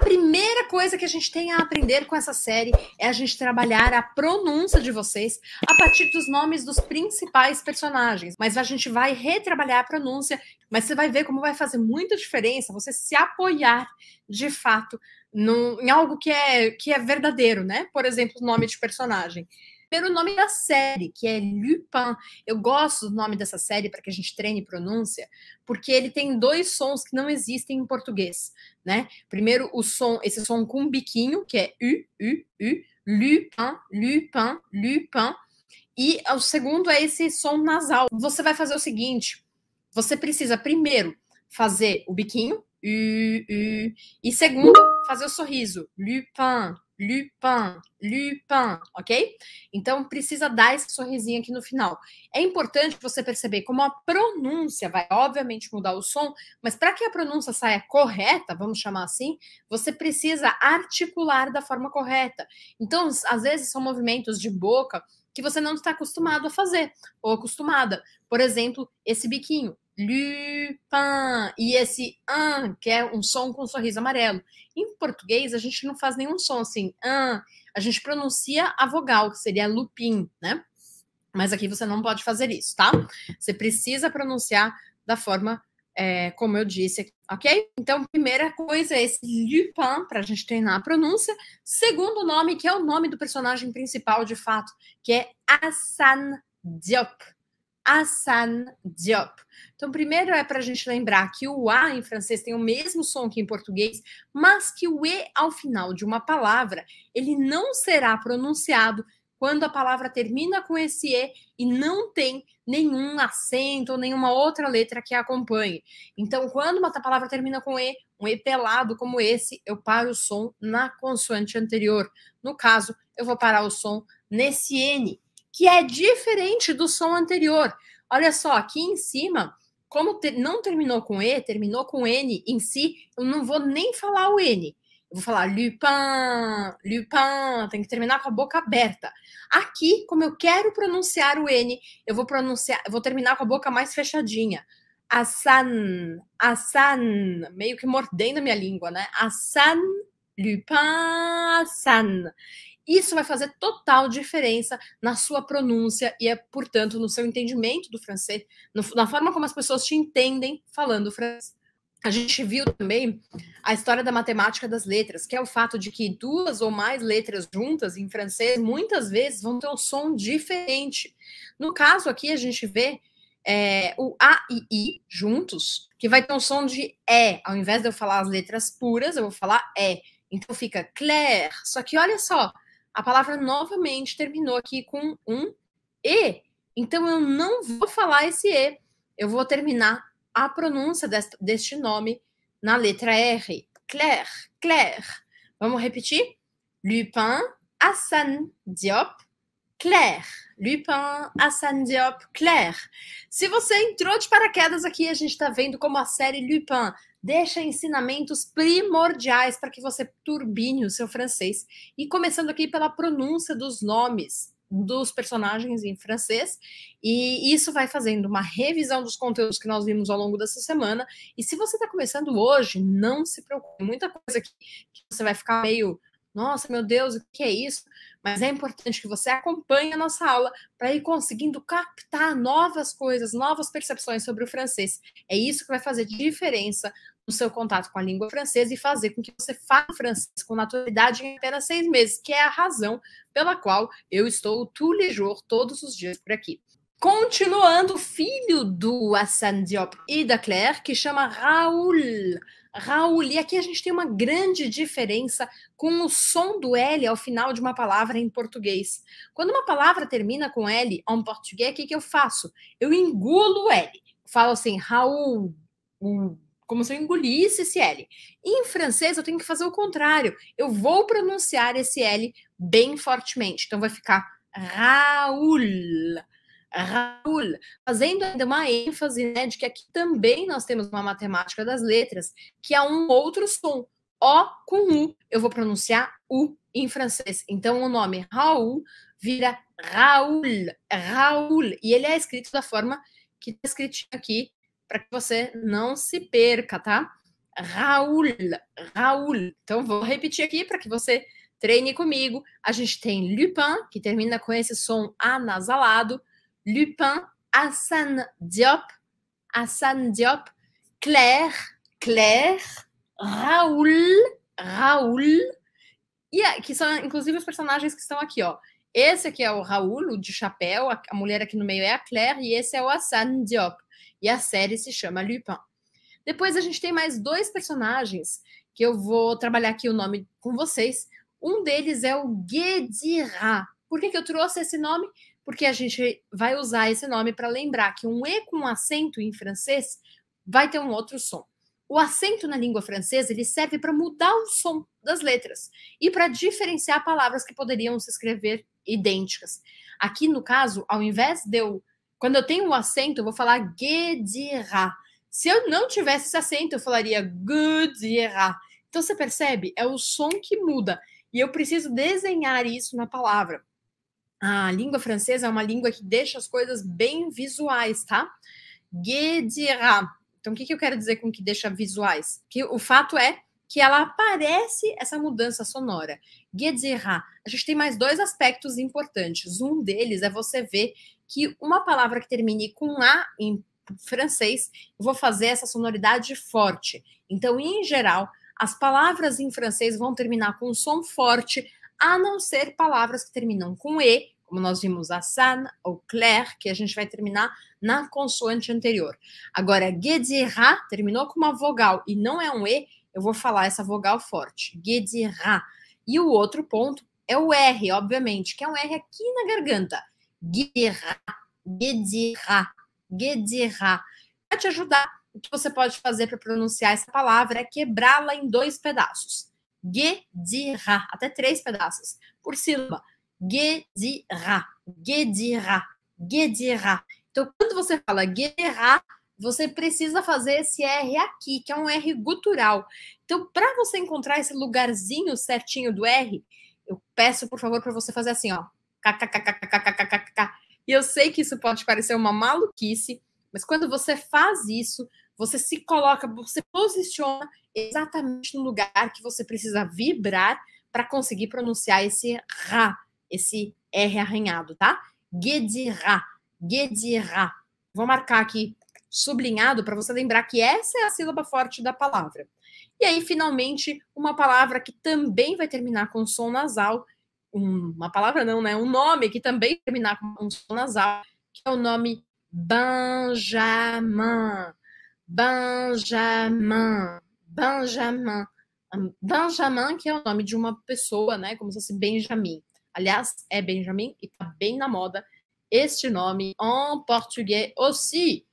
primeira coisa que a gente tem a aprender com essa série é a gente trabalhar a pronúncia de vocês a partir dos nomes dos principais personagens. Mas a gente vai retrabalhar a pronúncia, mas você vai ver como vai fazer muita diferença você se apoiar de fato em algo que é, que é verdadeiro, né? Por exemplo, o nome de personagem pelo nome da série, que é Lupin. Eu gosto do nome dessa série para que a gente treine pronúncia, porque ele tem dois sons que não existem em português, né? Primeiro, o som, esse som com biquinho, que é U, U, U, Lupin, Lupin, Lupin. E o segundo é esse som nasal. Você vai fazer o seguinte: você precisa primeiro fazer o biquinho, U, U, e segundo, fazer o sorriso, Lupin, Lupin, Lupin, ok? Então precisa dar esse sorrisinho aqui no final. É importante você perceber como a pronúncia vai, obviamente, mudar o som, mas para que a pronúncia saia correta, vamos chamar assim, você precisa articular da forma correta. Então, às vezes, são movimentos de boca que você não está acostumado a fazer, ou acostumada. Por exemplo, esse biquinho. Lupin. E esse an, que é um som com um sorriso amarelo. Em português, a gente não faz nenhum som assim. An. A gente pronuncia a vogal, que seria lupin, né? Mas aqui você não pode fazer isso, tá? Você precisa pronunciar da forma é, como eu disse, ok? Então, primeira coisa é esse Lupin, para a gente treinar a pronúncia. Segundo nome, que é o nome do personagem principal, de fato, que é Hassan Diop. Hassan Diop. Então, primeiro é para a gente lembrar que o A em francês tem o mesmo som que em português, mas que o E ao final de uma palavra, ele não será pronunciado quando a palavra termina com esse E e não tem nenhum acento ou nenhuma outra letra que acompanhe. Então, quando uma palavra termina com E, um E pelado como esse, eu paro o som na consoante anterior. No caso, eu vou parar o som nesse N, que é diferente do som anterior. Olha só, aqui em cima, como ter, não terminou com E, terminou com N em si, eu não vou nem falar o N. Eu vou falar Lupin, Lupin, tem que terminar com a boca aberta. Aqui, como eu quero pronunciar o N, eu vou pronunciar, eu vou terminar com a boca mais fechadinha. Assan, Assan, meio que mordendo a minha língua, né? Assan, Lupin, Assan. Isso vai fazer total diferença na sua pronúncia e, é, portanto, no seu entendimento do francês, no, na forma como as pessoas te entendem falando francês. A gente viu também a história da matemática das letras, que é o fato de que duas ou mais letras juntas em francês muitas vezes vão ter um som diferente. No caso aqui, a gente vê é, o A e I juntos, que vai ter um som de E. Ao invés de eu falar as letras puras, eu vou falar E. Então fica Claire. Só que olha só, a palavra novamente terminou aqui com um E. Então eu não vou falar esse E, eu vou terminar a pronúncia deste, deste nome na letra R. Claire, Claire. Vamos repetir? Lupin, Hassan Diop, Claire. Lupin, Hassan Diop, Claire. Se você entrou de paraquedas aqui, a gente está vendo como a série Lupin deixa ensinamentos primordiais para que você turbine o seu francês. E começando aqui pela pronúncia dos nomes dos personagens em francês, e isso vai fazendo uma revisão dos conteúdos que nós vimos ao longo dessa semana. E se você está começando hoje, não se preocupe, muita coisa que, que você vai ficar meio, nossa, meu Deus, o que é isso? Mas é importante que você acompanhe a nossa aula para ir conseguindo captar novas coisas, novas percepções sobre o francês. É isso que vai fazer diferença no seu contato com a língua francesa e fazer com que você fale francês com naturalidade em apenas seis meses, que é a razão pela qual eu estou tous les jours, todos os dias por aqui. Continuando, filho do Hassan Diop e da Claire, que chama Raul. Raul, e aqui a gente tem uma grande diferença com o som do L ao final de uma palavra em português. Quando uma palavra termina com L em português, o que, que eu faço? Eu engulo o L. Falo assim, Raul, como se eu engolisse esse L. em francês, eu tenho que fazer o contrário. Eu vou pronunciar esse L bem fortemente. Então, vai ficar Raul. Raul, fazendo ainda uma ênfase né, de que aqui também nós temos uma matemática das letras, que é um outro som. O com U, eu vou pronunciar U em francês. Então, o nome Raul vira Raul, Raul, e ele é escrito da forma que está escrito aqui para que você não se perca, tá? Raul, Raul. Então vou repetir aqui para que você treine comigo. A gente tem Lupin, que termina com esse som anasalado. Lupin, Hassan Diop, Hassan Diop, Claire, Claire, Raul, Raul, e que são inclusive os personagens que estão aqui, ó. Esse aqui é o Raul, o de chapéu, a, a mulher aqui no meio é a Claire, e esse é o Hassan Diop. E a série se chama Lupin. Depois a gente tem mais dois personagens que eu vou trabalhar aqui o nome com vocês. Um deles é o Guedira. Por que, que eu trouxe esse nome? Porque a gente vai usar esse nome para lembrar que um E com acento em francês vai ter um outro som. O acento na língua francesa ele serve para mudar o som das letras e para diferenciar palavras que poderiam se escrever idênticas. Aqui, no caso, ao invés de eu. Quando eu tenho um acento, eu vou falar guedira. Se eu não tivesse esse acento, eu falaria guedira. Então, você percebe? É o som que muda. E eu preciso desenhar isso na palavra. A língua francesa é uma língua que deixa as coisas bem visuais, tá? Guedira. Então, o que, que eu quero dizer com que deixa visuais? Que o fato é que ela aparece essa mudança sonora. Guedira. A gente tem mais dois aspectos importantes. Um deles é você ver que uma palavra que termine com A em francês, eu vou fazer essa sonoridade forte. Então, em geral, as palavras em francês vão terminar com um som forte, a não ser palavras que terminam com E, como nós vimos a San ou Claire, que a gente vai terminar na consoante anterior. Agora, Gedira terminou com uma vogal e não é um E, eu vou falar essa vogal forte. Gedira. E o outro ponto é o R, obviamente, que é um R aqui na garganta. Gedira, Gedira, Gedira. Para te ajudar, o que você pode fazer para pronunciar essa palavra é quebrá-la em dois pedaços. Gedira, até três pedaços por sílaba. Guedira, Guedira, Guedira. Então, quando você fala guerra, você precisa fazer esse R aqui, que é um R gutural. Então, para você encontrar esse lugarzinho certinho do R, eu peço, por favor, para você fazer assim, ó. E eu sei que isso pode parecer uma maluquice, mas quando você faz isso, você se coloca, você posiciona exatamente no lugar que você precisa vibrar para conseguir pronunciar esse Ra esse R arranhado, tá? Gedira, Gedira. Vou marcar aqui sublinhado para você lembrar que essa é a sílaba forte da palavra. E aí, finalmente, uma palavra que também vai terminar com som nasal, uma palavra não, né? Um nome que também terminar com um som nasal, que é o nome Benjamin. Benjamin. Benjamin. Benjamin, que é o nome de uma pessoa, né? Como se fosse Benjamin. Aliás, é Benjamin e tá bem na moda este nome em português aussi.